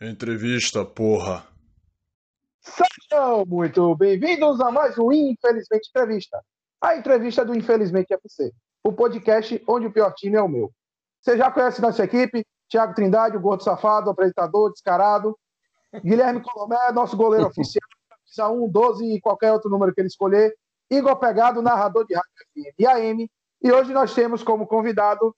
Entrevista, porra. Sejam muito bem-vindos a mais um Infelizmente Entrevista. A entrevista do Infelizmente FC, o podcast onde o pior time é o meu. Você já conhece nossa equipe? Tiago Trindade, o gordo safado, apresentador, descarado. Guilherme Colomé, nosso goleiro oficial, camisa 1, 12 e qualquer outro número que ele escolher. Igor Pegado, narrador de rádio FM e AM. E hoje nós temos como convidado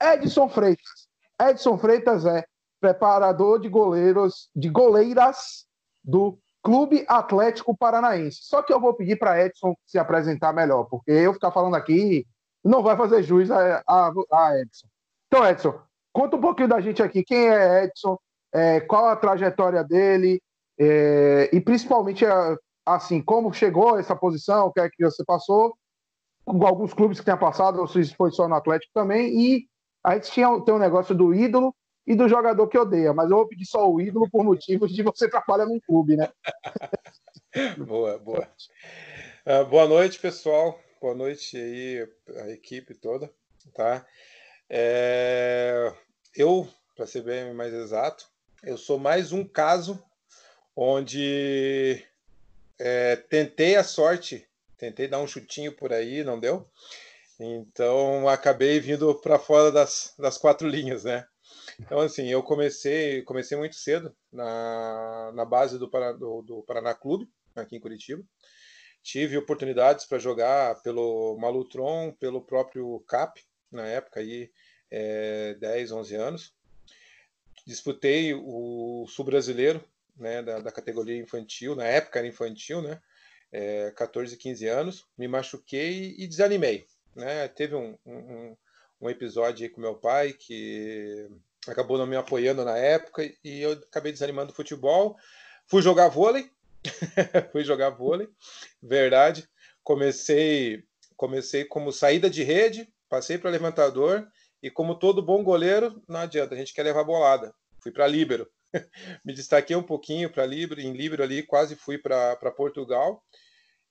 Edson Freitas. Edson Freitas é preparador de goleiros, de goleiras do Clube Atlético Paranaense. Só que eu vou pedir para Edson se apresentar melhor, porque eu ficar falando aqui não vai fazer jus a, a, a Edson. Então, Edson, conta um pouquinho da gente aqui. Quem é Edson? É, qual a trajetória dele? É, e principalmente, assim, como chegou a essa posição? O que é que você passou? Alguns clubes que tenha passado, ou se foi só no Atlético também. E a gente tinha, tem um negócio do ídolo e do jogador que odeia, mas eu vou pedir só o ídolo por motivos de você trabalhar num clube, né? boa, boa. Uh, boa noite, pessoal. Boa noite aí, a equipe toda, tá? É... Eu, para ser bem mais exato, eu sou mais um caso onde é, tentei a sorte, tentei dar um chutinho por aí, não deu. Então acabei vindo para fora das, das quatro linhas, né? Então, assim, eu comecei, comecei muito cedo na, na base do, do, do Paraná Clube, aqui em Curitiba. Tive oportunidades para jogar pelo Malutron, pelo próprio CAP, na época, aí, é, 10, 11 anos. Disputei o Sul-Brasileiro, né, da, da, categoria infantil, na época era infantil, né, é, 14, 15 anos. Me machuquei e desanimei. Né? Teve um, um, um episódio com meu pai que acabou não me apoiando na época e eu acabei desanimando do futebol. Fui jogar vôlei, fui jogar vôlei, verdade. Comecei, comecei como saída de rede, passei para levantador e como todo bom goleiro, não adianta, a gente quer levar bolada. Fui para líbero. me destaquei um pouquinho para líbero, em líbero ali quase fui para Portugal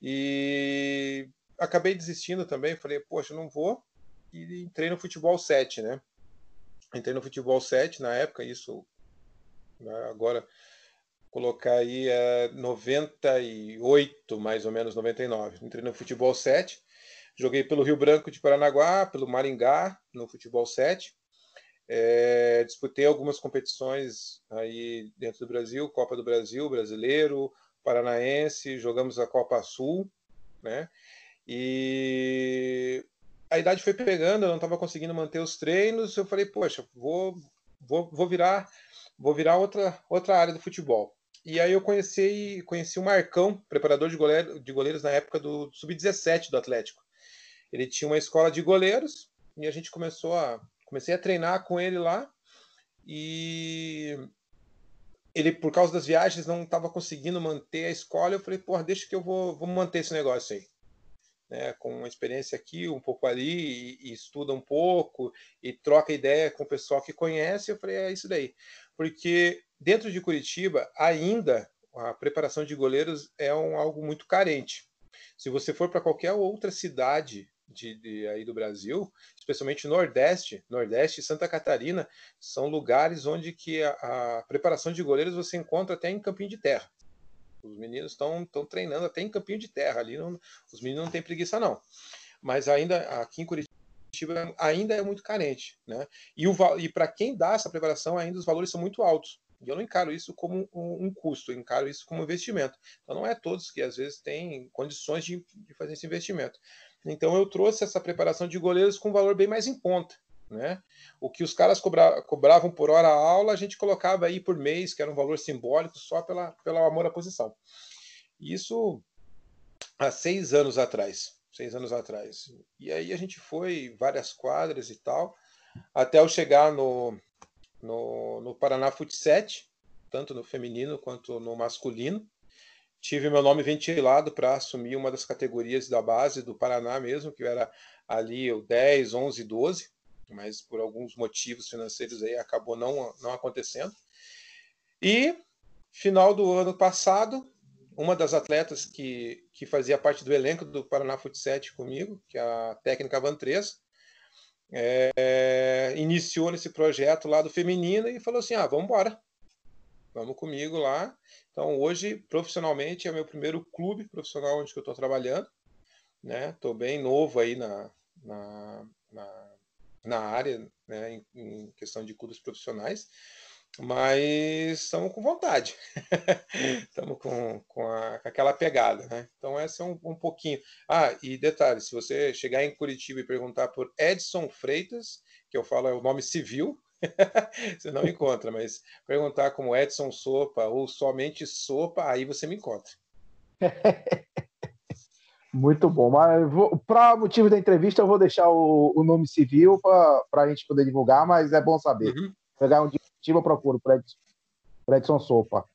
e acabei desistindo também. Falei, poxa, não vou. E entrei no futebol 7, né? Entrei no futebol 7 na época, isso né, agora colocar aí é 98, mais ou menos 99. Entrei no futebol 7, joguei pelo Rio Branco de Paranaguá, pelo Maringá no futebol 7. É, disputei algumas competições aí dentro do Brasil, Copa do Brasil, Brasileiro, Paranaense, jogamos a Copa Sul, né? E a idade foi pegando, eu não estava conseguindo manter os treinos. Eu falei, poxa, vou, vou, vou virar, vou virar outra, outra área do futebol. E aí eu conheci, conheci o Marcão, preparador de, goleiro, de goleiros na época do sub-17 do Atlético. Ele tinha uma escola de goleiros e a gente começou a comecei a treinar com ele lá e ele por causa das viagens não estava conseguindo manter a escola. Eu falei, porra, deixa que eu vou, vou manter esse negócio aí né, com uma experiência aqui, um pouco ali, e, e, estuda um pouco, e troca ideia com o pessoal que conhece, eu falei, é isso daí. Porque dentro de Curitiba, ainda a preparação de goleiros é um, algo muito carente. Se você for para qualquer outra cidade de, de, aí do Brasil, especialmente Nordeste, Nordeste e Santa Catarina, são lugares onde que a, a preparação de goleiros você encontra até em campinho de terra. Os meninos estão treinando até em campinho de terra ali. Não, os meninos não têm preguiça, não. Mas ainda aqui em Curitiba ainda é muito carente. Né? E, e para quem dá essa preparação, ainda os valores são muito altos. E eu não encaro isso como um, um, custo, eu encaro isso como investimento. Então não é todos que às vezes têm condições de, de fazer esse investimento. Então eu trouxe essa preparação de goleiros com um valor bem mais em conta. Né? O que os caras cobra, cobravam por hora a aula, a gente colocava aí por mês, que era um valor simbólico, só pela, pelo amor à posição. Isso há seis anos atrás. Seis anos atrás. E aí a gente foi várias quadras e tal, até eu chegar no, no, no Paraná Fut 7, tanto no feminino quanto no masculino. Tive meu nome ventilado para assumir uma das categorias da base do Paraná mesmo, que era ali o 10, 11, 12 mas por alguns motivos financeiros aí acabou não, não acontecendo. E final do ano passado, uma das atletas que, que fazia parte do elenco do Paraná Fut 7 comigo, que é a técnica Vantresa, é, iniciou nesse projeto lá do feminino e falou assim: ah, vamos embora. vamos comigo lá. Então, hoje, profissionalmente, é meu primeiro clube profissional onde eu estou trabalhando. Estou né? bem novo aí na, na, na, na área, né? em, em questão de clubes profissionais mas estamos com vontade, estamos com, com, com, aquela pegada, né? Então essa é um, um, pouquinho. Ah, e detalhe, se você chegar em Curitiba e perguntar por Edson Freitas, que eu falo é o nome civil, você não encontra, mas perguntar como Edson Sopa ou somente Sopa, aí você me encontra. Muito bom, mas para motivo da entrevista eu vou deixar o, o nome civil para a gente poder divulgar, mas é bom saber. Uhum. Pegar um dia eu procuro para Edson, Edson Sopa.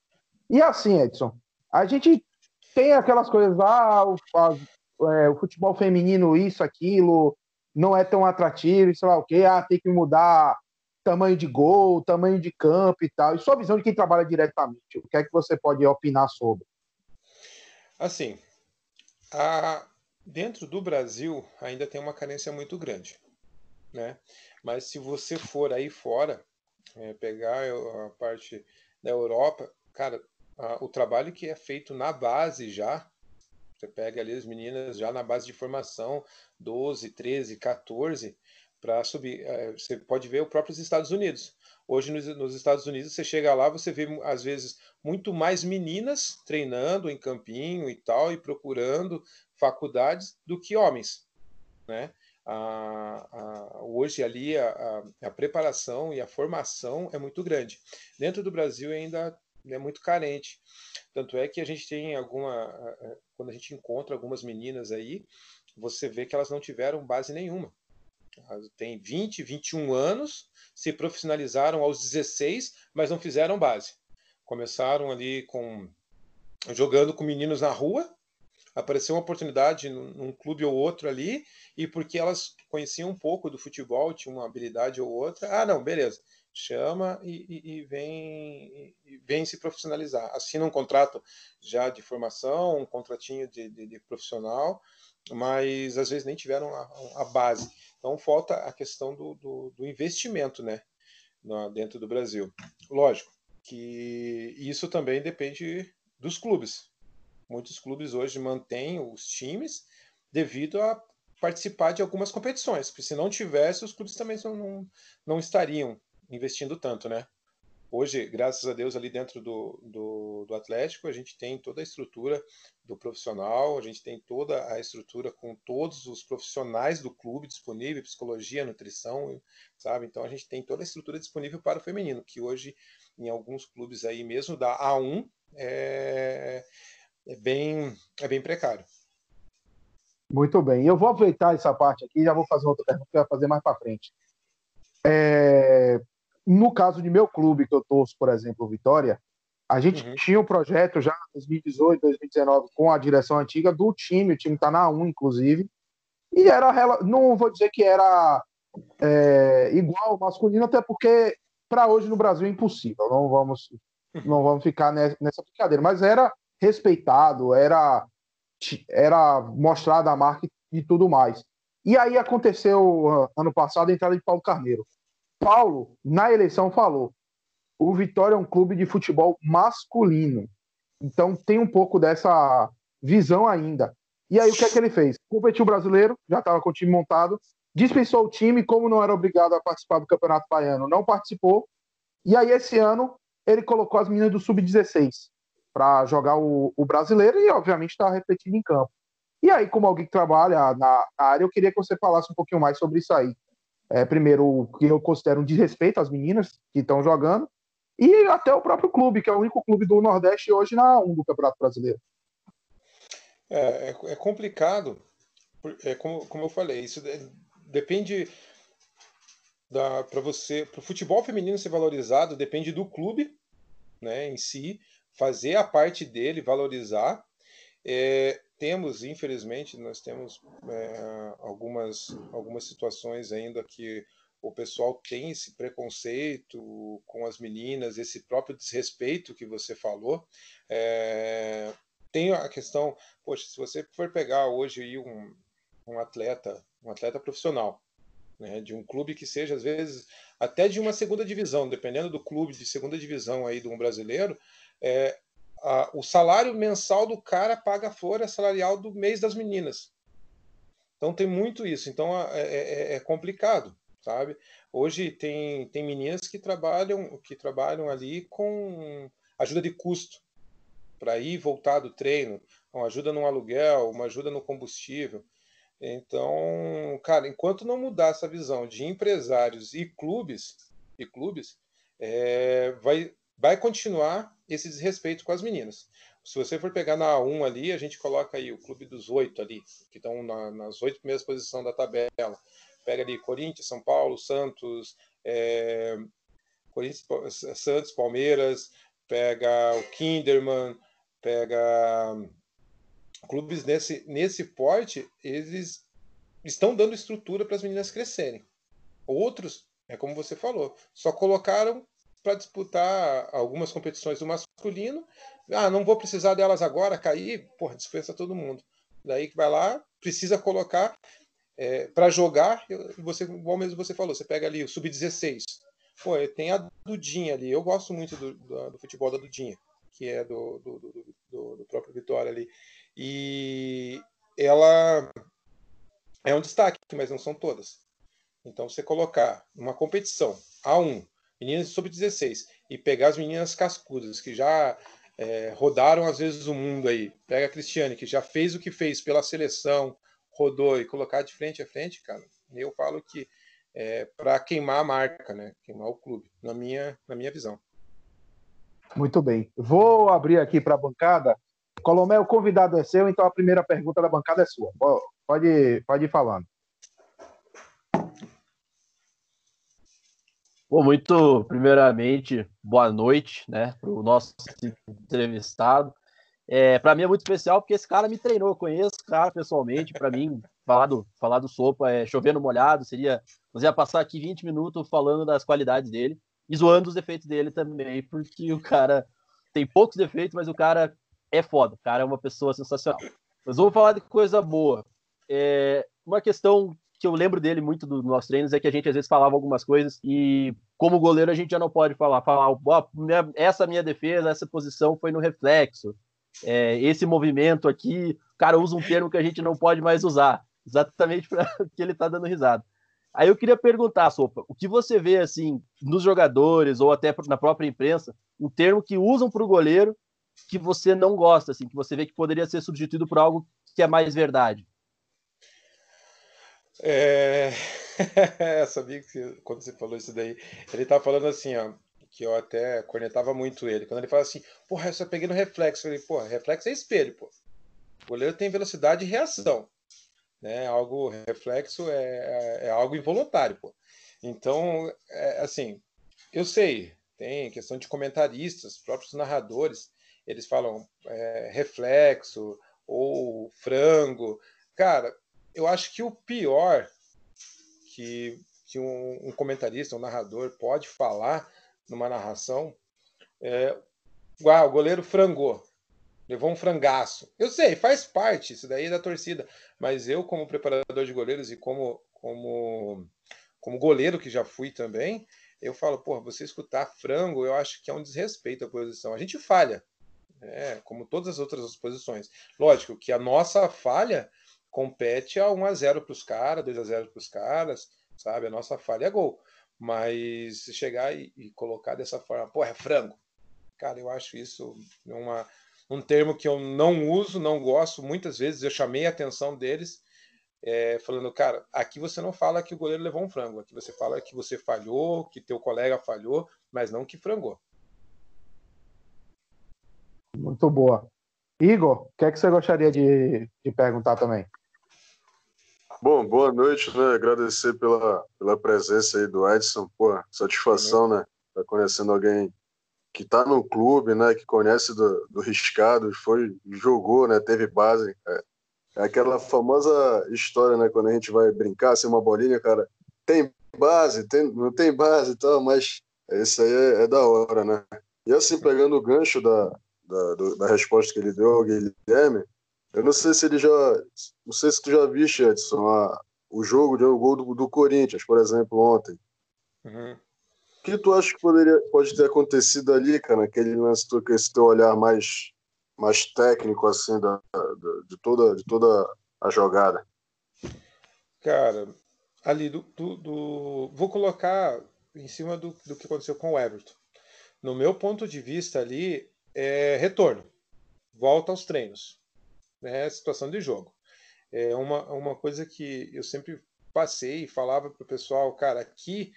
E assim, Edson, a gente tem aquelas coisas, ah, o, a, é, o futebol feminino, isso, aquilo, não é tão atrativo, sei lá o quê, ah, tem que mudar tamanho de gol, tamanho de campo e tal. E sua visão de quem trabalha diretamente, o que é que você pode opinar sobre? Assim, a... dentro do Brasil ainda tem uma carência muito grande, né? Mas se você for aí fora, é, pegar a parte da Europa, cara, a, o trabalho que é feito na base já, você pega ali as meninas já na base de formação, 12, 13, 14, para subir. É, você pode ver os próprios Estados Unidos. Hoje nos, nos, Estados Unidos você chega lá, você vê às vezes muito mais meninas treinando em campinho e tal e procurando faculdades do que homens, né? a, a, hoje ali a, a, preparação e a formação é muito grande. Dentro do Brasil ainda é muito carente. Tanto é que a gente tem alguma. Quando a gente encontra algumas meninas aí, você vê que elas não tiveram base nenhuma. Têm 20, 21 anos, se profissionalizaram aos 16, mas não fizeram base. Começaram ali com jogando com meninos na rua, apareceu uma oportunidade num, num, clube ou outro ali, e porque elas conheciam um pouco do futebol, tinham uma habilidade ou outra, ah, não, beleza, chama e, e, e vem, e vem se profissionalizar. Assina um contrato já de formação, um contratinho de, de, de profissional, mas às vezes nem tiveram a, a base. Então falta a questão do, do, do investimento né, dentro do Brasil. Lógico que isso também depende dos clubes Muitos clubes hoje mantêm os times devido a participar de algumas competições, porque se não tivesse, os clubes também não, não estariam investindo tanto, né? Hoje, graças a Deus, ali dentro do, do, do, Atlético, a gente tem toda a estrutura do profissional, a gente tem toda a estrutura com todos os profissionais do clube disponível, psicologia, nutrição, sabe? Então a gente tem toda a estrutura disponível para o feminino, que hoje, em alguns clubes aí mesmo da A1, é, é bem, é bem precário. Muito bem. Eu vou aproveitar essa parte aqui e já vou fazer outra pergunta que eu vou fazer mais para frente. É... No caso de meu clube, que eu torço, por exemplo, Vitória, a gente uhum. tinha um projeto já em 2018, 2019, com a direção antiga do time, o time está na 1, inclusive, e era, não vou dizer que era é, igual masculino, até porque para hoje no Brasil é impossível, não vamos, não vamos ficar nessa brincadeira, mas era respeitado, era, era mostrada a marca e tudo mais. E aí aconteceu ah, ano passado a entrada de Paulo Carneiro. Paulo, na eleição, falou: o Vitória é um clube de futebol masculino. Então tem um pouco dessa visão ainda. E aí o que é que ele fez? Competiu brasileiro, já estava com o time montado, dispensou o time, como não era obrigado a participar do Campeonato Baiano, não participou. E aí esse ano ele colocou as meninas do Sub-16 para jogar o, o, brasileiro e, obviamente, está refletindo em campo. E aí, como alguém que trabalha na, área, eu queria que você falasse um pouquinho mais sobre isso aí. É, primeiro, o que eu considero um desrespeito às meninas que estão jogando, e até o próprio clube, que é o único clube do Nordeste hoje na 1 do Campeonato Brasileiro. É, é, é complicado, é como, como eu falei, isso depende para você, para o futebol feminino ser valorizado, depende do clube né, em si, fazer a parte dele, valorizar. É, temos, infelizmente, nós temos é, algumas, algumas situações ainda que o pessoal tem esse preconceito com as meninas, esse próprio desrespeito que você falou. É, tem a questão, poxa, se você for pegar hoje um, um atleta, um atleta profissional, né, de um clube que seja, às vezes, até de uma segunda divisão, dependendo do clube de segunda divisão aí do um brasileiro, é, a, o salário mensal do cara paga a folha salarial do mês das meninas. Então tem muito isso. Então é, é, é complicado, sabe? Hoje tem, tem meninas que trabalham que trabalham ali com ajuda de custo para ir voltar do treino, uma ajuda no aluguel, uma ajuda no combustível. Então, cara, enquanto não mudar essa visão de empresários e clubes, e clubes, é, vai, vai continuar esse desrespeito com as meninas. Se você for pegar na A1 ali, a gente coloca aí o clube dos oito ali, que estão na, nas oito primeiras posições da tabela. Pega ali Corinthians, São Paulo, Santos, é, Corinthians, Santos, Palmeiras, pega o Kinderman, pega clubes nesse, nesse porte, eles estão dando estrutura para as meninas crescerem. Outros, é como você falou, só colocaram para disputar algumas competições do masculino. Ah, não vou precisar delas agora, cair, porra, dispensa todo mundo. Daí que vai lá, precisa colocar é, para jogar, você, igual mesmo você falou, você pega ali o sub-16. Pô, tem a Dudinha ali. Eu gosto muito do, do, do futebol da Dudinha, que é do, do, do próprio Vitória ali. E ela é um destaque, mas não são todas. Então, você colocar uma competição A1, meninas sub-16, e pegar as meninas cascudas, que já é, rodaram às vezes o mundo aí, pega a Cristiane, que já fez o que fez pela seleção, rodou, e colocar de frente a frente, cara, eu falo que é para queimar a marca, né? Queimar o clube, na minha, na minha visão. Muito bem. Vou abrir aqui para a bancada Colomé, o convidado é seu, então a primeira pergunta da bancada é sua. Pode, pode ir falando. Bom, muito primeiramente, boa noite, né, para o nosso entrevistado. É, para mim é muito especial porque esse cara me treinou, eu conheço o cara pessoalmente. Para mim, falar do, falar do Sopa é chovendo molhado, seria. Nós ia passar aqui 20 minutos falando das qualidades dele e zoando os defeitos dele também, porque o cara tem poucos defeitos, mas o cara é foda. O cara é uma pessoa sensacional. Mas vamos falar de coisa boa. É, uma questão que eu lembro dele muito dos nossos treinos é que a gente às vezes falava algumas coisas e como goleiro a gente já não pode falar, falar oh, minha, essa minha defesa, essa posição foi no reflexo. É, esse movimento aqui, o cara usa um termo que a gente não pode mais usar, exatamente para que ele está dando risada. Aí eu queria perguntar, Sopa, o que você vê assim nos jogadores ou até na própria imprensa, um termo que usam para o goleiro que você não gosta, assim, que você vê que poderia ser substituído por algo que é mais verdade? É... Sabia que quando você falou isso daí, ele tá falando assim, ó, que eu até cornetava muito ele. Quando ele fala assim, porra, eu só peguei no reflexo. Eu falei, porra, reflexo é espelho, pô. O goleiro tem velocidade e reação. Né? Algo reflexo é, é, é algo involuntário, pô. Então, é, assim, eu sei, tem questão de comentaristas, próprios narradores, eles falam é, reflexo ou frango. Cara, eu acho que o pior que, que um, um comentarista, um narrador pode falar numa narração é ah, o goleiro frangou, levou um frangaço. Eu sei, faz parte, isso daí é da torcida, mas eu, como preparador de goleiros e como, como, como goleiro que já fui também, eu falo, porra, você escutar frango, eu acho que é um desrespeito à posição. A gente falha, é, como todas as outras posições. Lógico que a nossa falha compete a 1 a 0 para os caras, 2 a 0 para os caras, sabe? A nossa falha é gol. Mas se chegar e, e, colocar dessa forma, pô, é frango. Cara, eu acho isso uma, um termo que eu não uso, não gosto. Muitas vezes eu chamei a atenção deles, é, falando, cara, aqui você não fala que o goleiro levou um frango, aqui você fala que você falhou, que teu colega falhou, mas não que frangou. Muito boa. Igor, o que é que você gostaria de, de perguntar também? Bom, boa noite, né? Agradecer pela, pela presença aí do Edson. Pô, satisfação, né? Tá conhecendo alguém que tá no clube, né? Que conhece do, do riscado, foi, jogou, né? Teve base. É, é aquela famosa história, né? Quando a gente vai brincar, assim, uma bolinha, cara, tem base, tem, não tem base e tal, mas isso aí é, é da hora, né? E assim, pegando o gancho da, da, do, da resposta que ele deu ao Guilherme, eu não sei se ele já. Não sei se tu já viste, Edson, a, o jogo de um gol do, do, Corinthians, por exemplo, ontem. Uhum. O que tu acha que poderia, pode ter acontecido ali, cara, naquele lance com esse teu olhar mais, mais técnico, assim, da, da, de, toda, de toda a jogada? Cara, ali do, do, do, Vou colocar em cima do, do que aconteceu com o Everton. No meu ponto de vista ali, é retorno. Volta aos treinos. Né, situação de jogo. É uma, uma coisa que eu sempre passei e falava para o pessoal, cara, aqui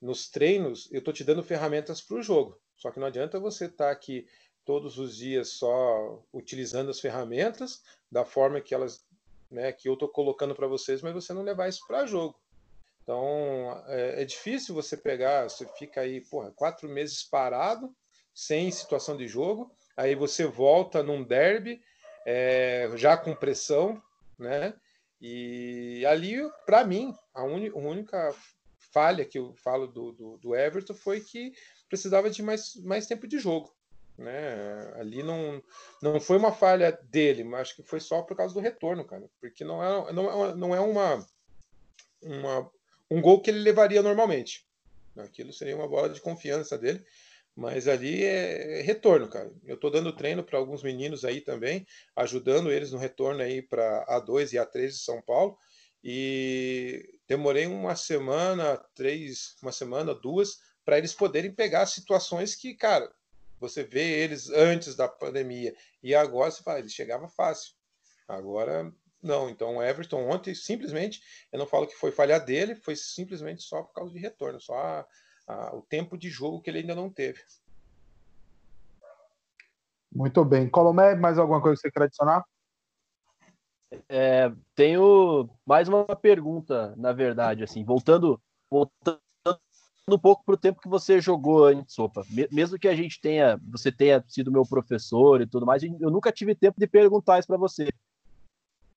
nos treinos eu tô te dando ferramentas para o jogo. Só que não adianta você estar tá aqui todos os dias só utilizando as ferramentas da forma que elas, né, que eu tô colocando para vocês, mas você não levar isso para jogo. Então é, é, difícil você pegar, você fica aí, porra, quatro meses parado, sem situação de jogo, aí você volta num derby, é, já com pressão, né? E ali, para mim, a, a, única falha que eu falo do, do, do, Everton foi que precisava de mais, mais tempo de jogo. Né? Ali não, não foi uma falha dele, mas acho que foi só por causa do retorno, cara. Porque não é, não é, não é uma, uma, um gol que ele levaria normalmente. Aquilo seria uma bola de confiança dele. Mas ali é, retorno, cara. Eu estou dando treino para alguns meninos aí também, ajudando eles no retorno aí para A2 e A3 de São Paulo. E demorei uma semana, três, uma semana, duas, para eles poderem pegar situações que, cara, você vê eles antes da pandemia e agora você fala, ele chegava fácil. Agora não. Então o Everton ontem simplesmente, eu não falo que foi falha dele, foi simplesmente só por causa de retorno, só a, a, o tempo de jogo que ele ainda não teve. Muito bem. Colomé, mais alguma coisa que você quer adicionar? É, tenho mais uma pergunta, na verdade, assim, voltando, voltando um pouco para o tempo que você jogou antes, Sopa. Mesmo que a gente tenha, você tenha sido meu professor e tudo mais, eu nunca tive tempo de perguntar isso para você.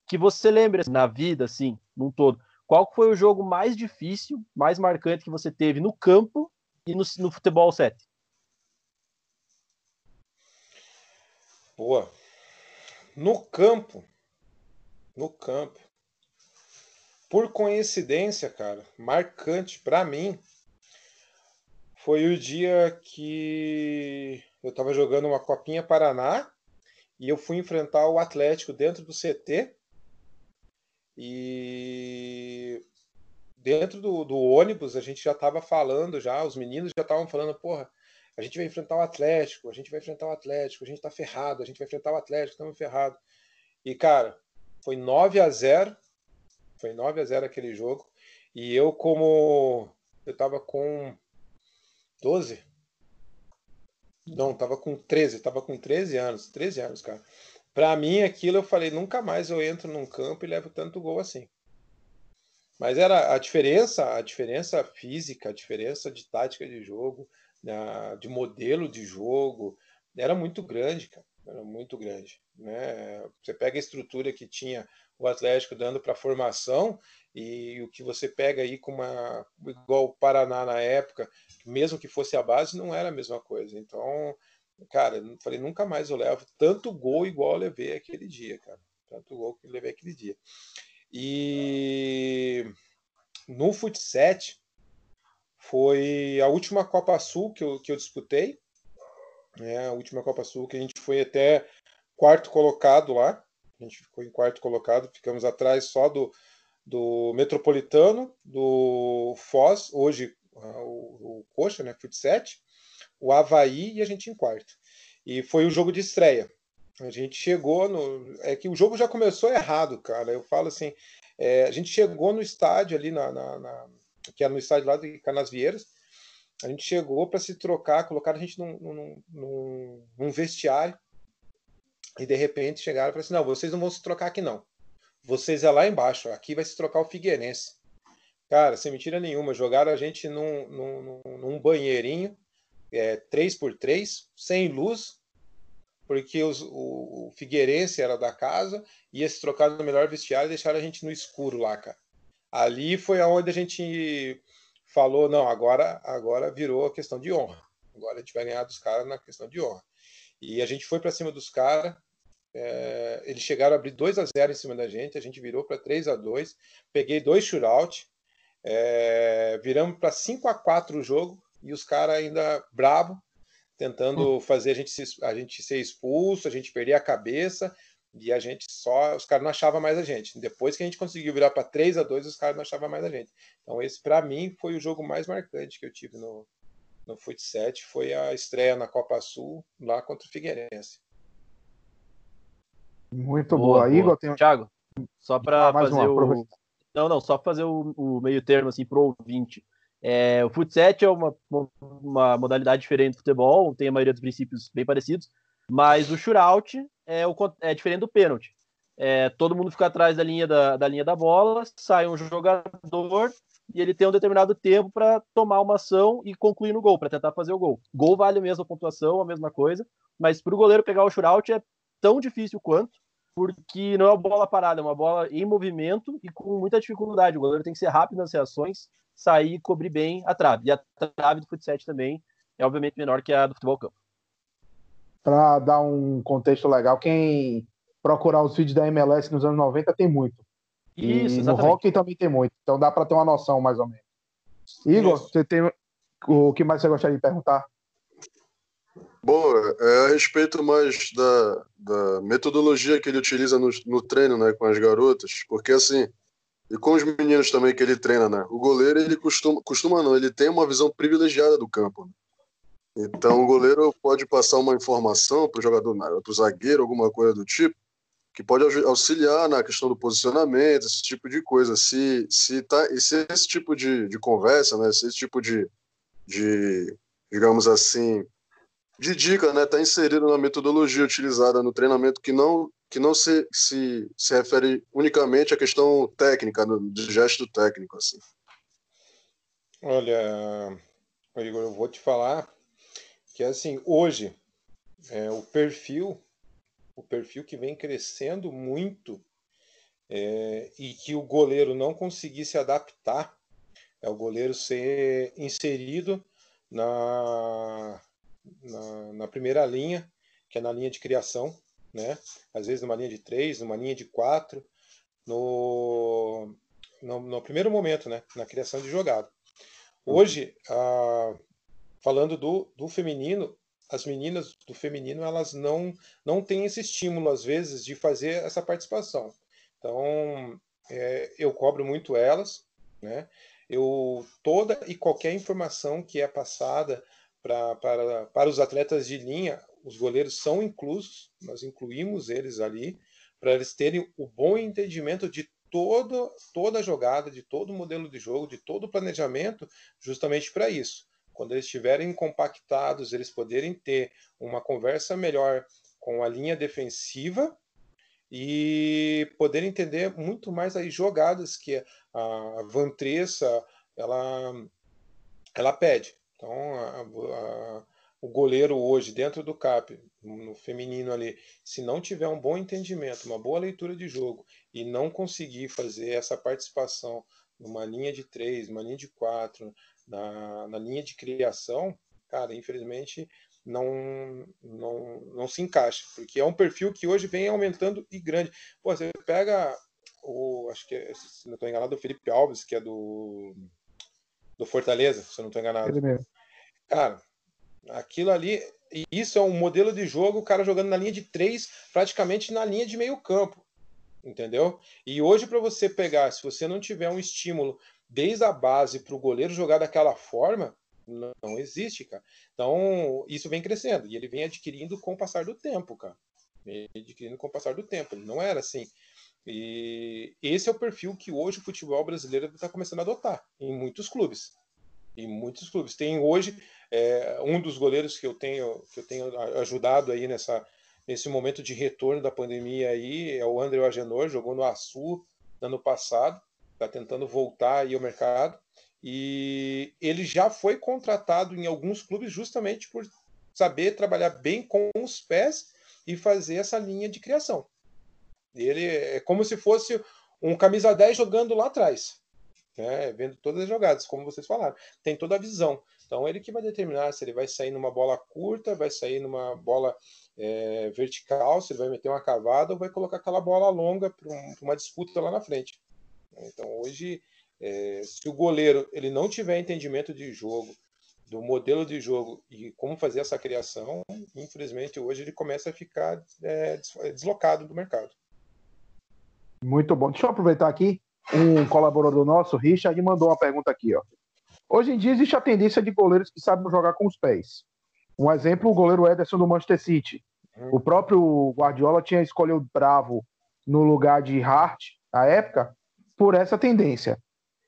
Que você lembre assim, na vida, assim, num todo, qual foi o jogo mais difícil, mais marcante que você teve no campo e no, no futebol 7? Boa. No campo, no campo, por coincidência, cara, marcante para mim, foi o dia que eu estava jogando uma Copinha Paraná e eu fui enfrentar o Atlético dentro do CT e dentro do, do ônibus a gente já estava falando, já os meninos já estavam falando, porra, a gente vai enfrentar o Atlético, a gente vai enfrentar o Atlético, a gente tá ferrado, a gente vai enfrentar o Atlético, estamos ferrados. E cara, foi 9 a 0 foi 9 a 0 aquele jogo. E eu, como eu tava com 12, não, tava com 13, tava com 13 anos, 13 anos, cara. Para mim, aquilo eu falei, nunca mais eu entro num campo e levo tanto gol assim. Mas era a diferença, a diferença física, a diferença de tática de jogo, de modelo de jogo, era muito grande, cara. Era muito grande. Né? Você pega a estrutura que tinha o Atlético dando para formação e o que você pega aí com uma igual o Paraná na época, mesmo que fosse a base, não era a mesma coisa. Então, cara, eu falei, nunca mais eu levo tanto gol igual eu levei aquele dia, cara. Tanto gol que eu levei aquele dia. E no Fut 7 foi a última Copa Sul que eu, que eu disputei. É, a última Copa Sul que a gente foi até quarto colocado lá. A gente ficou em quarto colocado, ficamos atrás só do, do Metropolitano, do Foz, hoje o, o Coxa, né, Fut 7, o Havaí e a gente em quarto. E foi o jogo de estreia. A gente chegou no. É que o jogo já começou errado, cara. Eu falo assim: é, a gente chegou no estádio ali, na, na, na, que era no estádio lá de Canasvieiras. A gente chegou para se trocar, colocaram a gente num, num, num, num, vestiário. E de repente chegaram e falaram assim: não, vocês não vão se trocar aqui não. Vocês é lá embaixo, aqui vai se trocar o Figueirense. Cara, sem mentira nenhuma, jogaram a gente num, num, num banheirinho é, 3x3, sem luz, porque os, o, o, Figueirense era da casa, ia se trocar no melhor vestiário e deixaram a gente no escuro lá, cara. Ali foi aonde a gente falou, não, agora, agora virou a questão de honra. Agora a gente vai ganhar dos caras na questão de honra. E a gente foi para cima dos caras, é, eles chegaram a abrir 2 a 0 em cima da gente, a gente virou para 3 a 2 peguei dois shootout, é, viramos para 5 a 4 o jogo, e os caras ainda bravo, tentando fazer a gente, se, a gente ser expulso, a gente perder a cabeça, e a gente só, os caras não achavam mais a gente. Depois que a gente conseguiu virar para 3 a 2 os caras não achavam mais a gente. Então, esse, para mim, foi o jogo mais marcante que eu tive no, no Fut 7. Foi a estreia na Copa Sul, lá contra o Figueirense. Muito boa. boa. Igor, tem... Thiago, só para fazer uma, o. Não, não, só fazer o, o, meio termo assim, pro ouvinte. É, o futsal é uma, uma modalidade diferente do futebol, tem a maioria dos princípios bem parecidos, mas o shootout é, o, é diferente do pênalti. É, todo mundo fica atrás da linha da, da linha da bola, sai um jogador e ele tem um determinado tempo para tomar uma ação e concluir no gol, para tentar fazer o gol. Gol vale a mesma pontuação, a mesma coisa, mas para o goleiro pegar o shootout é tão difícil quanto, porque não é uma bola parada, é uma bola em movimento e com muita dificuldade. O goleiro tem que ser rápido nas reações, sair e cobrir bem a trave. E a trave do futsal também é obviamente menor que a do futebol campo. Para dar um contexto legal, quem procurar os vídeos da MLS nos anos 90 tem muito. Isso, e no hockey também tem muito. Então dá para ter uma noção mais ou menos. Igor, Isso. você tem o que mais você gostaria de perguntar? Bom, é a respeito mais da, da metodologia que ele utiliza no, no treino, né, com as garotas, porque assim, e com os meninos também que ele treina, né, o goleiro, ele costuma, costuma não, ele tem uma visão privilegiada do campo. Né? Então, o goleiro pode passar uma informação para o jogador, né, para o zagueiro, alguma coisa do tipo, que pode auxiliar na questão do posicionamento, esse tipo de coisa. Se, se, tá, se esse tipo de, de conversa, né, se esse tipo de, de, digamos assim, de dica, né, está inserido na metodologia utilizada no treinamento que não que não se, se, se refere unicamente à questão técnica, do, do gesto técnico, assim. Olha, Igor, eu vou te falar que assim hoje é, o perfil o perfil que vem crescendo muito é, e que o goleiro não conseguir se adaptar é o goleiro ser inserido na na, na primeira linha, que é na linha de criação, né? Às vezes numa linha de três, numa linha de quatro, no, no, no primeiro momento, né? Na criação de jogada. Hoje, ah, falando do, do feminino, as meninas do feminino elas não não têm esse estímulo às vezes de fazer essa participação. Então é, eu cobro muito elas, né? Eu toda e qualquer informação que é passada para, para os atletas de linha, os goleiros são inclusos, nós incluímos eles ali, para eles terem o bom entendimento de todo, toda a jogada, de todo o modelo de jogo, de todo o planejamento, justamente para isso. Quando eles estiverem compactados, eles poderem ter uma conversa melhor com a linha defensiva e poder entender muito mais as jogadas que a Vantressa ela, ela pede. Então, a, a, o goleiro hoje, dentro do CAP, no feminino ali, se não tiver um bom entendimento, uma boa leitura de jogo e não conseguir fazer essa participação numa linha de três, numa linha de quatro, na, na linha de criação, cara, infelizmente não, não, não se encaixa, porque é um perfil que hoje vem aumentando e grande. Pô, você pega o, acho que, é, se não estou enganado, o Felipe Alves, que é do do Fortaleza, se eu não estou enganado. Ele mesmo. Cara, aquilo ali, isso é um modelo de jogo, o cara jogando na linha de três, praticamente na linha de meio campo, entendeu? E hoje para você pegar, se você não tiver um estímulo desde a base para o goleiro jogar daquela forma, não, não existe, cara. Então, isso vem crescendo e ele vem adquirindo com o passar do tempo, cara. Vem adquirindo com o passar do tempo. Ele não era assim. E esse é o perfil que hoje o futebol brasileiro está começando a adotar em muitos clubes. Em muitos clubes. Tem hoje é, um dos goleiros que eu tenho que eu tenho ajudado aí nessa nesse momento de retorno da pandemia aí é o André Agenor, jogou no Açu ano passado, está tentando voltar aí ao mercado e ele já foi contratado em alguns clubes justamente por saber trabalhar bem com os pés e fazer essa linha de criação. Ele é como se fosse um camisa 10 jogando lá atrás, né? vendo todas as jogadas, como vocês falaram. Tem toda a visão. Então, ele que vai determinar se ele vai sair numa bola curta, vai sair numa bola é, vertical, se ele vai meter uma cavada ou vai colocar aquela bola longa para um, uma disputa lá na frente. Então, hoje, é, se o goleiro ele não tiver entendimento de jogo, do modelo de jogo e como fazer essa criação, infelizmente hoje ele começa a ficar é, deslocado do mercado. Muito bom. Deixa eu aproveitar aqui. Um colaborador nosso, Richard, mandou uma pergunta aqui. Ó. Hoje em dia existe a tendência de goleiros que sabem jogar com os pés. Um exemplo, o goleiro Ederson do Manchester City. O próprio Guardiola tinha escolhido Bravo no lugar de Hart, na época, por essa tendência.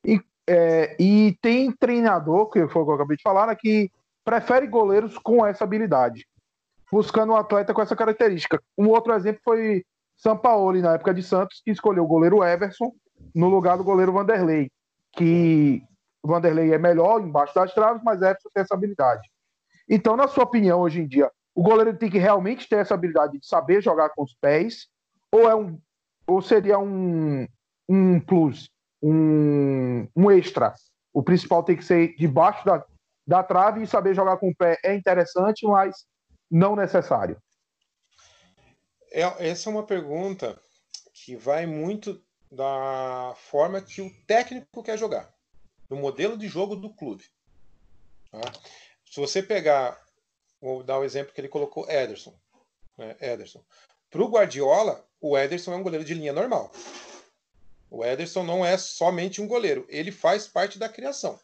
E, é, e tem treinador, que foi o que eu acabei de falar, né, que prefere goleiros com essa habilidade, buscando um atleta com essa característica. Um outro exemplo foi Sampaoli, na época de Santos, que escolheu o goleiro Everson no lugar do goleiro Vanderlei, que Vanderlei é melhor embaixo das traves, mas Everson tem essa habilidade. Então, na sua opinião, hoje em dia, o goleiro tem que realmente ter essa habilidade de saber jogar com os pés, ou é um ou seria um, um plus, um, um extra? O principal tem que ser debaixo da, da trave e saber jogar com o pé é interessante, mas não necessário. É, essa é uma pergunta que vai muito da forma que o técnico quer jogar, do modelo de jogo do clube. Tá? Se você pegar, vou dar o exemplo que ele colocou, Ederson. Né? Ederson. Para o Guardiola, o Ederson é um goleiro de linha normal. O Ederson não é somente um goleiro, ele faz parte da criação.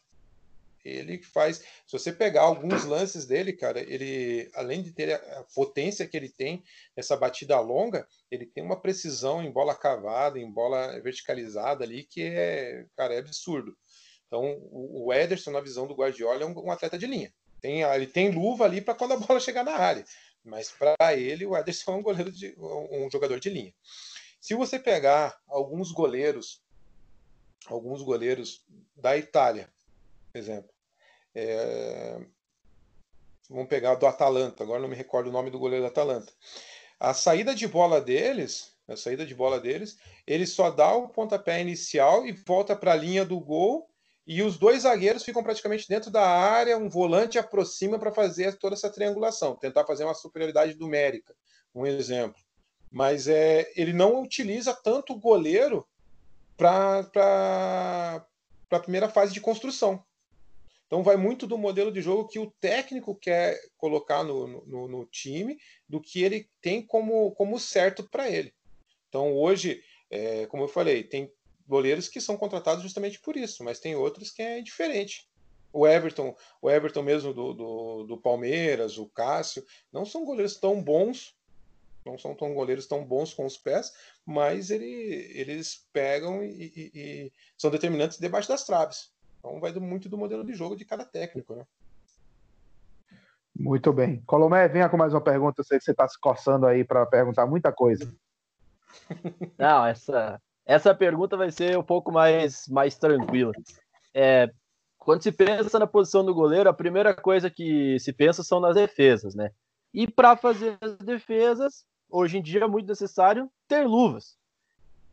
Ele faz. Se você pegar alguns lances dele, cara, ele, além de ter a potência que ele tem nessa batida longa, ele tem uma precisão em bola cavada, em bola verticalizada ali, que é, cara, é absurdo. Então, o Ederson, na visão do Guardiola, é um, um atleta de linha. Tem, ele tem luva ali para quando a bola chegar na área. Mas para ele, o Ederson é um goleiro de, um jogador de linha. Se você pegar alguns goleiros, alguns goleiros da Itália, exemplo. É... Vamos pegar do Atalanta, agora não me recordo o nome do goleiro do Atalanta. A saída de bola deles, a saída de bola deles, ele só dá o pontapé inicial e volta para a linha do gol e os dois zagueiros ficam praticamente dentro da área, um volante aproxima para fazer toda essa triangulação, tentar fazer uma superioridade numérica, um exemplo. Mas é, ele não utiliza tanto o goleiro para a primeira fase de construção. Então vai muito do modelo de jogo que o técnico quer colocar no, no, no time, do que ele tem como, como certo para ele. Então hoje, é, como eu falei, tem goleiros que são contratados justamente por isso, mas tem outros que é diferente. O Everton, o Everton mesmo do, do, do Palmeiras, o Cássio, não são goleiros tão bons não são tão goleiros tão bons com os pés, mas ele, eles pegam e, e, e, são determinantes debaixo das traves. Então vai muito do modelo de jogo de cada técnico, né? Muito bem. Colomé, venha com mais uma pergunta. Eu sei que você está se coçando aí para perguntar muita coisa. Não, essa, essa pergunta vai ser um pouco mais, mais tranquila. É, quando se pensa na posição do goleiro, a primeira coisa que se pensa são nas defesas, né? E para fazer as defesas, hoje em dia é muito necessário ter luvas.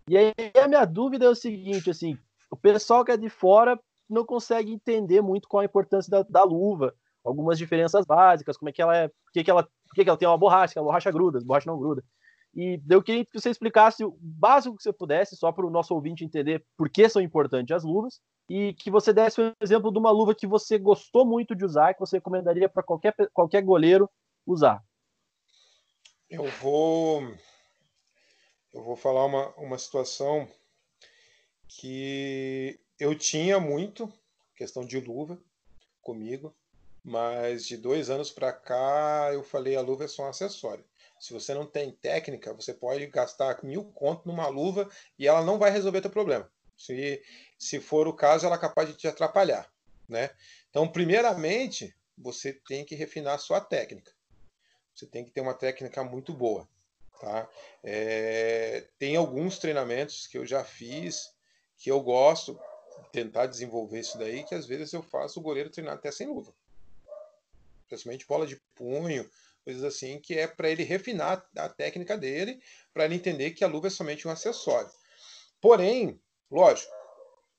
E aí a minha dúvida é o seguinte, assim, o pessoal que é de fora não consegue entender muito qual a importância da, da luva, algumas diferenças básicas, como é que ela é, por que, que ela, por que, que ela tem uma borracha, que a borracha gruda, a borracha não gruda. E eu queria que você explicasse o básico que você pudesse, só para o nosso ouvinte entender por que são importantes as luvas, e que você desse um exemplo de uma luva que você gostou muito de usar, que você recomendaria para qualquer, qualquer goleiro usar. Eu vou eu vou falar uma, uma situação que eu tinha muito questão de luva comigo, mas de dois anos para cá eu falei a luva é só um acessório. Se você não tem técnica, você pode gastar mil contos numa luva e ela não vai resolver teu problema. Se, se for o caso, ela é capaz de te atrapalhar, né? Então, primeiramente, você tem que refinar a sua técnica você tem que ter uma técnica muito boa. Tá? É, tem alguns treinamentos que eu já fiz que eu gosto tentar desenvolver isso daí, que às vezes eu faço o goleiro treinar até sem luva. Principalmente bola de punho, coisas assim, que é para ele refinar a técnica dele, para ele entender que a luva é somente um acessório. Porém, lógico,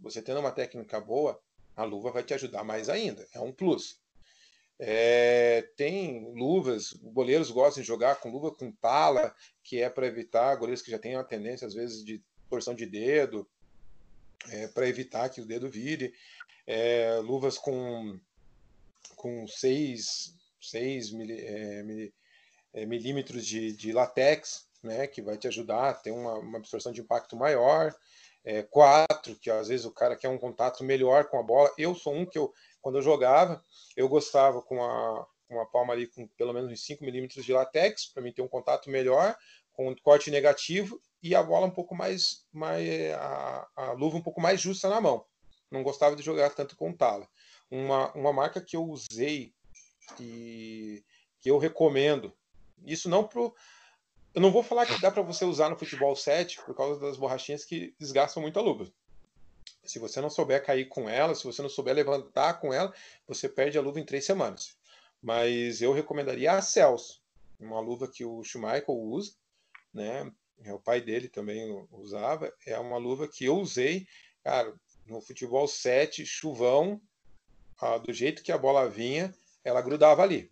você tendo uma técnica boa, a luva vai te ajudar mais ainda, é um plus. É, tem luvas, goleiros gostam de jogar com luva com pala, que é para evitar goleiros que já têm uma tendência, às vezes, de torção de dedo, é, para evitar que o dedo vire. É, luvas com, com 6, 6 é, é, milímetros de, de latex, né, que vai te ajudar a ter uma, uma absorção de impacto maior. É, quatro, que às vezes o cara quer um contato melhor com a bola. Eu sou um que eu, quando eu jogava, eu gostava com a, com a palma ali com pelo menos uns 5 milímetros de latex, para mim ter um contato melhor, com corte negativo e a bola um pouco mais, mais a, a luva um pouco mais justa na mão. Não gostava de jogar tanto com tala. Uma, uma marca que eu usei e que eu recomendo, isso não pro eu não vou falar que dá para você usar no futebol 7 por causa das borrachinhas que desgastam muito a luva. Se você não souber cair com ela, se você não souber levantar com ela, você perde a luva em três semanas. Mas eu recomendaria a Celso, uma luva que o Schumacher usa, né? É, o pai dele também usava. É uma luva que eu usei, cara, no futebol 7, chuvão, ah, do jeito que a bola vinha, ela grudava ali.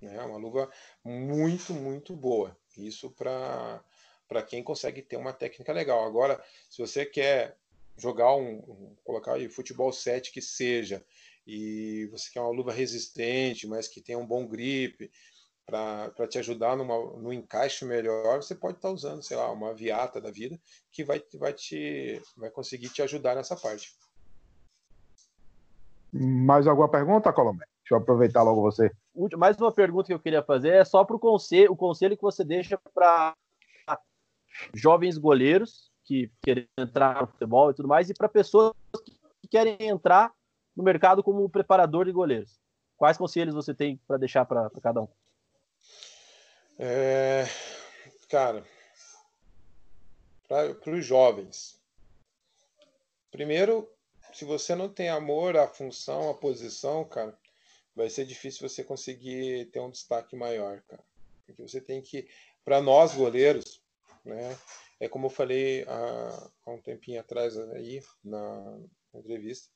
Né? Uma luva muito, muito boa. Isso para quem consegue ter uma técnica legal. Agora, se você quer jogar um, um colocar aí futebol 7 que seja, e você quer uma luva resistente, mas que tenha um bom grip, para te ajudar numa, no encaixe melhor, você pode estar tá usando, sei lá, uma viata da vida que vai, vai, te, vai conseguir te ajudar nessa parte. Mais alguma pergunta, Colomé? Deixa eu aproveitar logo você. Mais uma pergunta que eu queria fazer é só para o conselho, o conselho que você deixa para jovens goleiros que querem entrar no futebol e tudo mais, e para pessoas que querem entrar no mercado como preparador de goleiros. Quais conselhos você tem para deixar para cada um? É, cara, para os jovens. Primeiro, se você não tem amor à função, à posição, cara, vai ser difícil você conseguir ter um destaque maior, cara. Porque você tem que, para nós goleiros, né? É como eu falei há, há um tempinho atrás aí na, entrevista,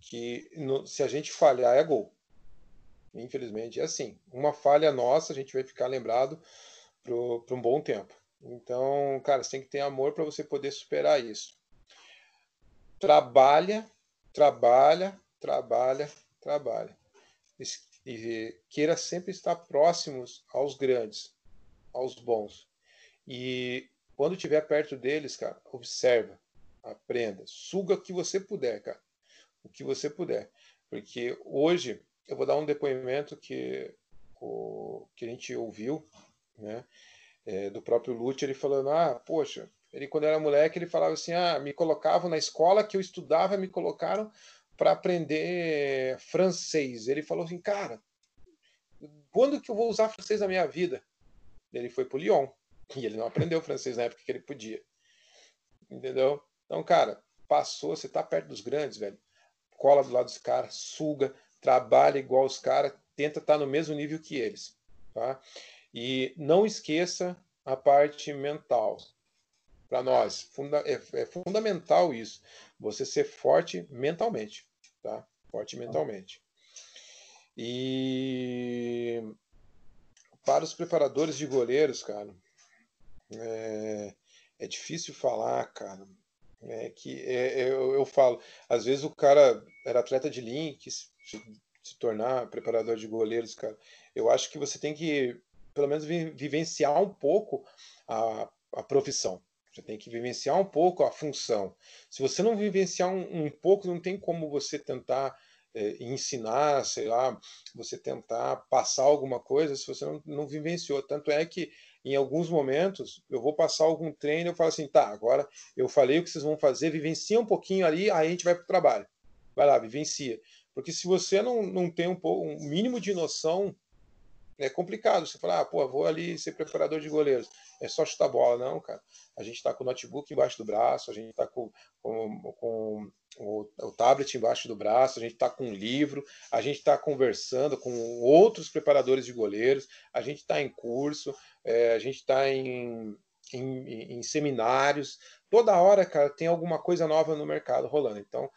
que no, se a gente falhar é gol. Infelizmente é assim. Uma falha nossa, a gente vai ficar lembrado por um bom tempo. Então, cara, você tem que ter amor para você poder superar isso. Trabalha, trabalha, trabalha, trabalha. E queira sempre estar próximos aos grandes, aos bons. E quando estiver perto deles, cara, observa, aprenda, suga o que você puder, cara. O que você puder. Porque hoje eu vou dar um depoimento que, o, que a gente ouviu, né, é, do próprio Lute, ele falando, ah, poxa, ele quando era moleque, ele falava assim, ah, me colocavam na escola que eu estudava, me colocaram para aprender francês. Ele falou assim, cara, quando que eu vou usar francês na minha vida? Ele foi para Lyon, e ele não aprendeu francês na época que ele podia. Entendeu? Então, cara, passou, você tá perto dos grandes, velho. Cola do lado dos caras, suga, trabalha igual os caras, tenta estar tá no mesmo nível que eles. Tá? E não esqueça a parte mental. Para nós, funda é, é, fundamental isso. Você ser forte mentalmente. Tá? Forte mentalmente. E para os preparadores de goleiros, cara, é, é difícil falar, cara. É que é, eu, eu, falo, às vezes o cara era atleta de links, se tornar preparador de goleiros, cara, eu acho que você tem que, pelo menos, vivenciar um pouco a, a profissão. Você tem que vivenciar um pouco a função. Se você não vivenciar um, um pouco, não tem como você tentar é, ensinar, sei lá, você tentar passar alguma coisa se você não, não vivenciou. Tanto é que em alguns momentos eu vou passar algum treino eu falo assim, tá, agora eu falei o que vocês vão fazer, vivencia um pouquinho ali, aí a gente vai para o trabalho. Vai lá, vivencia. Porque se você não, não tem um, um mínimo de noção, é complicado. Você falar, ah, pô, vou ali ser preparador de goleiros. É só chutar bola. Não, cara. A gente está com o notebook embaixo do braço, a gente está com, com, com o, o, tablet embaixo do braço, a gente está com um livro, a gente está conversando com outros preparadores de goleiros, a gente está em curso, é, a gente está em, em, em, seminários. Toda hora, cara, tem alguma coisa nova no mercado rolando. Então,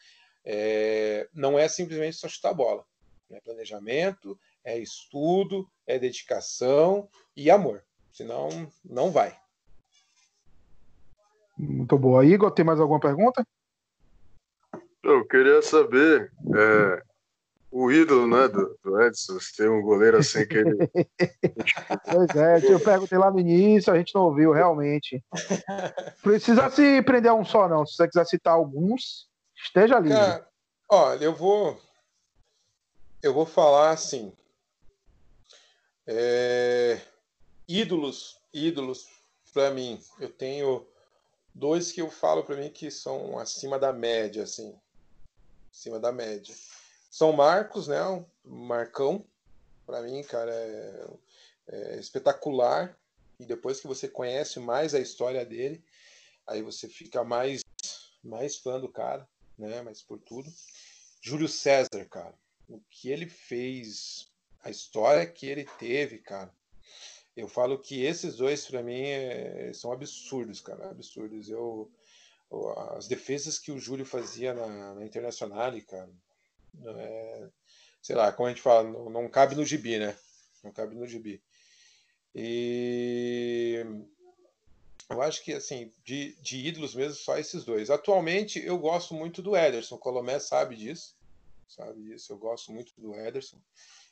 é, não é simplesmente só chutar bola. É planejamento, é estudo, é dedicação e amor. Senão, não vai. Muito boa. Igor, tem mais alguma pergunta? Eu queria saber, é, o ídolo, né, do, do Edson, se tem um goleiro assim que ele. pois é, eu perguntei lá no início, a gente não ouviu realmente. Precisa se prender a um só, não. Se você quiser citar alguns, esteja livre. Cara, olha, eu vou. Eu vou falar assim. É, ídolos, ídolos, para mim, eu tenho dois que eu falo para mim que são acima da média, assim, acima da média. São Marcos, né? Marcão, para mim, cara, é, é espetacular. E depois que você conhece mais a história dele, aí você fica mais mais fã do cara, né? Mas por tudo. Júlio César, cara, o que ele fez, a história que ele teve, cara. Eu falo que esses dois para mim é, são absurdos, cara, absurdos. Eu as defesas que o Júlio fazia na, na Internacional, cara, é, sei lá, como a gente fala, não, não, cabe no gibi, né? Não cabe no gibi. E eu acho que, assim, de, de ídolos mesmo, só esses dois. Atualmente, eu gosto muito do Ederson. O Colomé sabe disso. Sabe disso. Eu gosto muito do Ederson.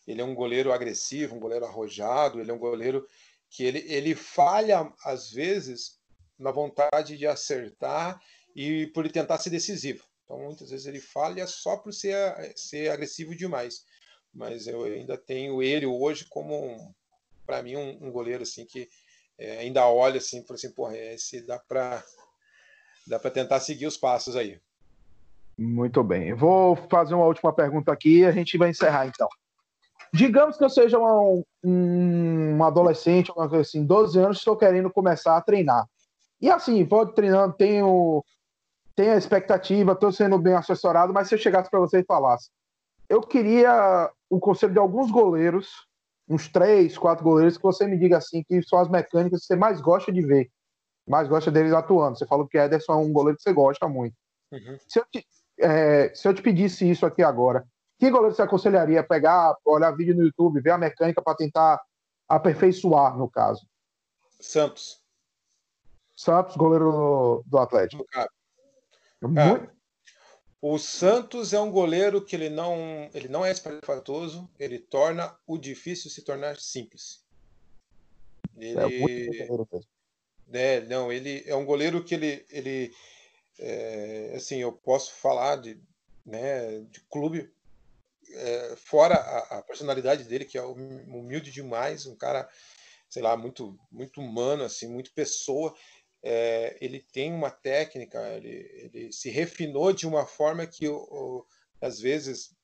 Ele é um goleiro agressivo, um goleiro arrojado. Ele é um goleiro que ele, ele falha, às vezes, na vontade de acertar e por ele tentar ser decisivo. Então, muitas vezes ele falha só por ser, ser agressivo demais. Mas eu ainda tenho ele hoje como, para mim, um, um, goleiro assim que é, ainda olha assim e fala assim, porra, esse dá para dá para tentar seguir os passos aí. Muito bem. Eu vou fazer uma última pergunta aqui e a gente vai encerrar então. Digamos que eu seja um, um adolescente, uma coisa assim, 12 anos, estou querendo começar a treinar. E assim, pode treinando, tenho tenho a expectativa, estou sendo bem assessorado, mas se eu chegasse para você e falasse, eu queria o conselho de alguns goleiros, uns três, quatro goleiros, que você me diga assim, que são as mecânicas que você mais gosta de ver, mais gosta deles atuando. Você falou que Ederson é um goleiro que você gosta muito. Uhum. Se, eu te, é, se eu te pedisse isso aqui agora, que goleiro você aconselharia pegar, olhar vídeo no YouTube, ver a mecânica para tentar aperfeiçoar, no caso? Santos. Santos, goleiro do Atlético. É, o Santos é um goleiro que ele não, ele não é espalhafatoso, ele torna o difícil se tornar simples. Ele, é, é, não, ele é um goleiro que ele, ele é, assim, eu posso falar de, né, de clube é, fora a, a, personalidade dele que é humilde demais, um cara, sei lá, muito, muito humano, assim, muito pessoa é, ele tem uma técnica, ele, ele, se refinou de uma forma que, o, o, às vezes,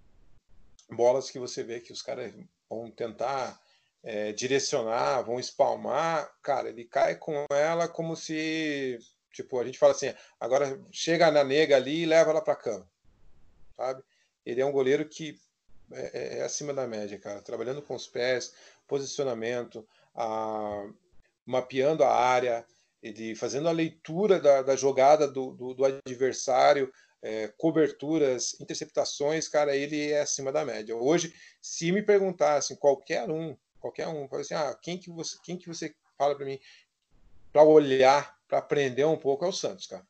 bolas que você vê que os caras vão tentar é, direcionar, vão espalmar, cara, ele cai com ela como se, tipo, a gente fala assim, agora chega na nega ali e leva ela para cama, sabe? Ele é um goleiro que é, é, é, acima da média, cara, trabalhando com os pés, posicionamento, a, mapeando a área, ele fazendo a leitura da, da jogada do, do, do adversário, é, coberturas, interceptações, cara, ele é acima da média. Hoje, se me perguntassem qualquer um, qualquer um, assim, ah, quem que você, quem que você fala para mim para olhar, para aprender um pouco é o Santos, cara.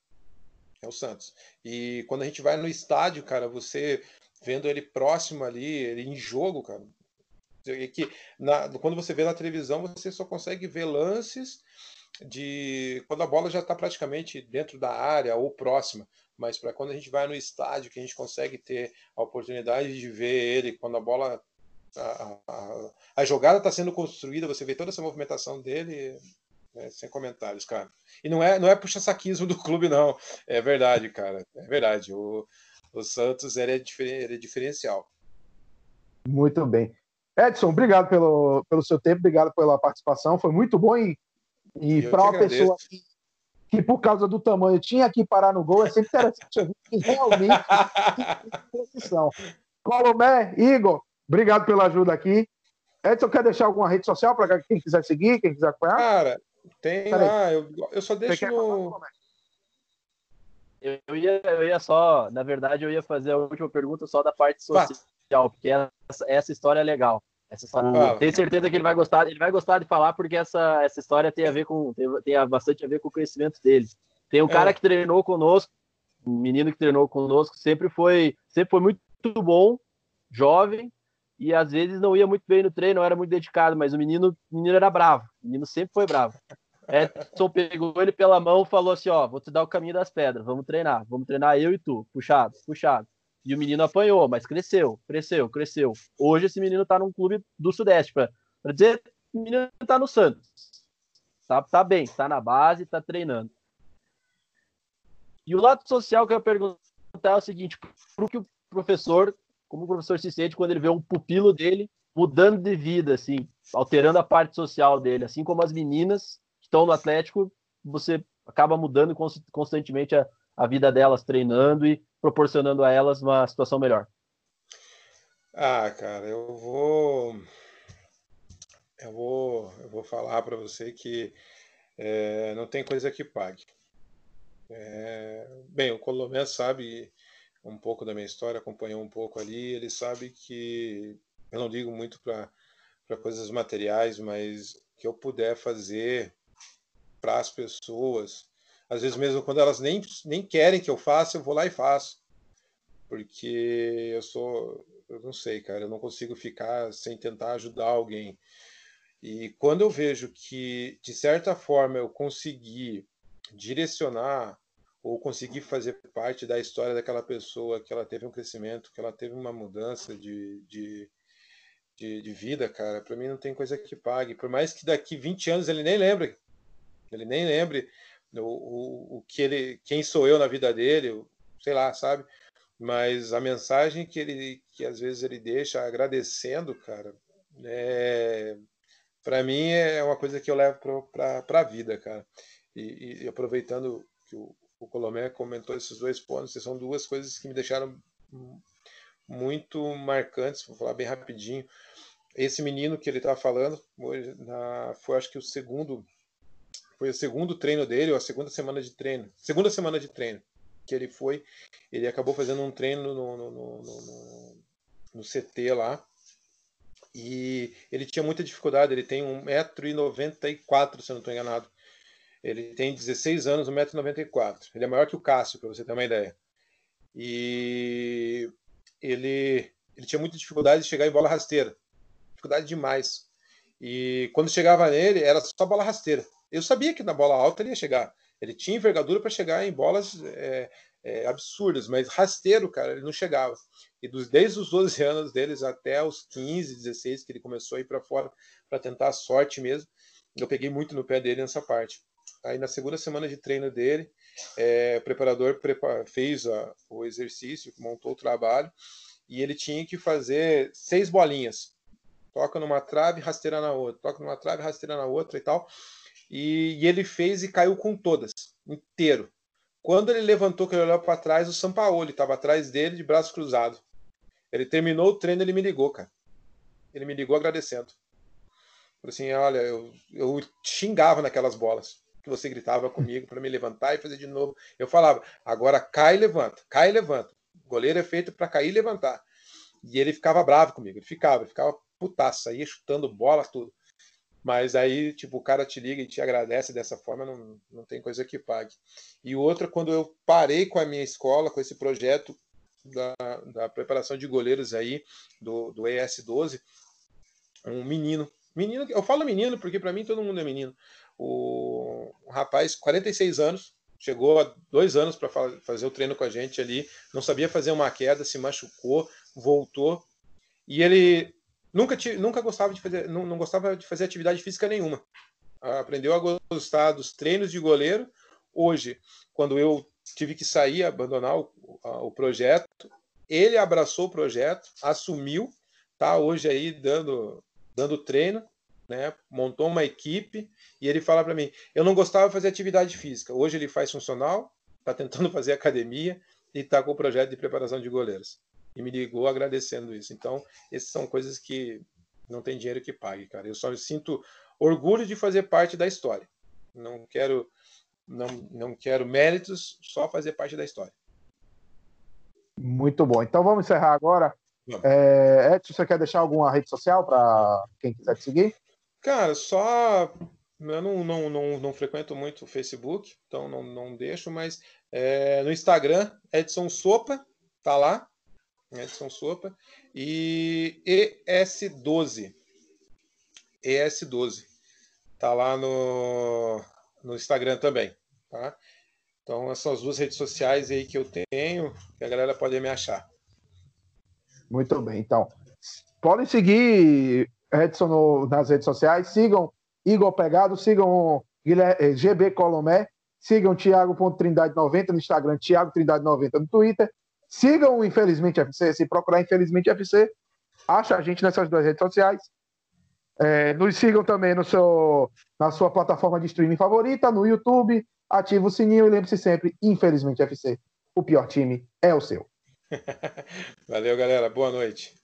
É o Santos. E quando a gente vai no estádio, cara, você vendo ele próximo ali, ele em jogo, cara, que na, quando você vê na televisão, você só consegue ver lances de quando a bola já está praticamente dentro da área ou próxima, mas para quando a gente vai no estádio, que a gente consegue ter a oportunidade de ver ele, quando a bola. A, a, a jogada está sendo construída, você vê toda essa movimentação dele, é, sem comentários, cara. E não é, não é puxa-saquismo do clube, não. É verdade, cara. É verdade. O, o Santos ele é, diferen, ele é diferencial. Muito bem. Edson, obrigado pelo, pelo seu tempo, obrigado pela participação. Foi muito bom e e para uma pessoa que, que, por causa do tamanho, tinha que parar no gol, é sempre interessante ouvir que realmente posição. Colomé, Igor, obrigado pela ajuda aqui. Edson, quer deixar alguma rede social para quem quiser seguir, quem quiser acompanhar? Cara, tem lá, eu, eu só deixo no... Eu ia, eu ia só, na verdade, eu ia fazer a última pergunta só da parte social, porque essa, essa história é legal. Essa história, tenho certeza que ele vai gostar, ele vai gostar de falar porque essa, essa história tem a ver com tem, tem bastante a ver com o crescimento dele. Tem um é. cara que treinou conosco, um menino que treinou conosco, sempre foi, sempre foi muito bom jovem, e às vezes não ia muito bem no treino, não era muito dedicado, mas o menino, o menino era bravo, o menino sempre foi bravo. Edson pegou ele pela mão falou assim: Ó, vou te dar o caminho das pedras, vamos treinar, vamos treinar eu e tu, puxado, puxado. E o menino apanhou, mas cresceu, cresceu, cresceu. Hoje esse menino tá num clube do Sudeste, para dizer, o menino tá no Santos. Tá, tá bem, tá na base, tá treinando. E o lado social que eu ia perguntar é o seguinte: pro que o professor como o professor se sente quando ele vê um pupilo dele mudando de vida, assim, alterando a parte social dele, assim como as meninas que estão no Atlético, você acaba mudando constantemente a, a vida delas, treinando e proporcionando a elas uma situação melhor. Ah, cara, eu vou eu vou eu vou falar para você que é, não tem coisa que pague. É, bem, o Colomé sabe um pouco da minha história, acompanhou um pouco ali, ele sabe que eu não digo muito para coisas materiais, mas que eu puder fazer para as pessoas, às vezes mesmo quando elas nem, nem querem que eu faça, eu vou lá e faço. Porque eu sou, eu não sei, cara, eu não consigo ficar sem tentar ajudar alguém. E quando eu vejo que, de certa forma, eu consegui direcionar ou conseguir fazer parte da história daquela pessoa, que ela teve um crescimento, que ela teve uma mudança de, de, de, de vida, cara, para mim não tem coisa que pague. Por mais que daqui 20 anos ele nem lembre, ele nem lembre o, o, o que ele, quem sou eu na vida dele, sei lá, sabe? Mas a mensagem que ele, que às vezes ele deixa agradecendo, cara, é, para mim é uma coisa que eu levo para a vida, cara. E, e aproveitando que o, o Colomé comentou esses dois pontos, são duas coisas que me deixaram muito marcantes, vou falar bem rapidinho. Esse menino que ele estava falando, na, foi acho que o segundo, foi o segundo treino dele, ou a segunda semana de treino, segunda semana de treino que ele foi, ele acabou fazendo um treino no, no, no, no, no CT lá, e ele tinha muita dificuldade, ele tem 1,94m, se eu não estou enganado. Ele tem 16 anos, 1,94m. Ele é maior que o Cássio, para você ter uma ideia. E ele, ele tinha muita dificuldade de chegar em bola rasteira. Dificuldade demais. E quando chegava nele, era só bola rasteira. Eu sabia que na bola alta ele ia chegar. Ele tinha envergadura para chegar em bolas é, é, absurdas, mas rasteiro, cara, ele não chegava. E dos, desde os 12 anos deles até os 15, 16, que ele começou a ir para fora para tentar a sorte mesmo, eu peguei muito no pé dele nessa parte. Aí na segunda semana de treino dele, é, o preparador fez a, o exercício, montou o trabalho, e ele tinha que fazer seis bolinhas. Toca numa trave, rasteira na outra, toca numa trave, rasteira na outra e tal. E, e ele fez e caiu com todas, inteiro. Quando ele levantou, que ele olhou para trás, o Sampaoli estava atrás dele, de braço cruzado. Ele terminou o treino, ele me ligou, cara. Ele me ligou agradecendo. Falei assim, olha, eu, eu xingava naquelas bolas que você gritava comigo para me levantar e fazer de novo. Eu falava, agora cai e levanta, cai e levanta. O goleiro é feito para cair e levantar. E ele ficava bravo comigo, ele ficava, ele ficava putaço, saía chutando bola, tudo. Mas aí, tipo, o cara te liga e te agradece dessa forma, não, não tem coisa que pague. E outra, quando eu parei com a minha escola, com esse projeto da, da preparação de goleiros aí, do, do ES12, um menino, menino, eu falo menino porque para mim todo mundo é menino, o, um rapaz, 46 anos, chegou há dois anos para fazer o treino com a gente ali, não sabia fazer uma queda, se machucou, voltou e ele nunca, nunca gostava de fazer, não, não gostava de fazer atividade física nenhuma. Aprendeu a gostar dos treinos de goleiro. Hoje, quando eu tive que sair, abandonar o, o projeto, ele abraçou o projeto, assumiu, tá hoje aí dando dando treino né, montou uma equipe e ele fala para mim: eu não gostava de fazer atividade física. Hoje ele faz funcional, está tentando fazer academia e está com o projeto de preparação de goleiros. E me ligou agradecendo isso. Então, essas são coisas que não tem dinheiro que pague, cara. Eu só sinto orgulho de fazer parte da história. Não quero, não, não quero méritos, só fazer parte da história. Muito bom. Então vamos encerrar agora. É, Edson, você quer deixar alguma rede social para quem quiser te seguir? Cara, só. Eu não, não, não, não frequento muito o Facebook, então não, não deixo, mas é, no Instagram, Edson Sopa, tá lá. Edson Sopa. E ES12. ES12. Tá lá no, no Instagram também. Tá? Então, essas são as duas redes sociais aí que eu tenho, que a galera pode me achar. Muito bem, então. Podem seguir Edson no, nas redes sociais, sigam Igor Pegado, sigam GB Colomé, sigam Thiago.trindade90 no Instagram, Thiago Trindade 90 no Twitter, sigam o Infelizmente FC, se procurar Infelizmente FC, acha a gente nessas duas redes sociais. É, nos sigam também no seu, na sua plataforma de streaming favorita, no YouTube, ativa o sininho e lembre-se sempre, Infelizmente FC, o pior time é o seu. Valeu, galera. Boa noite.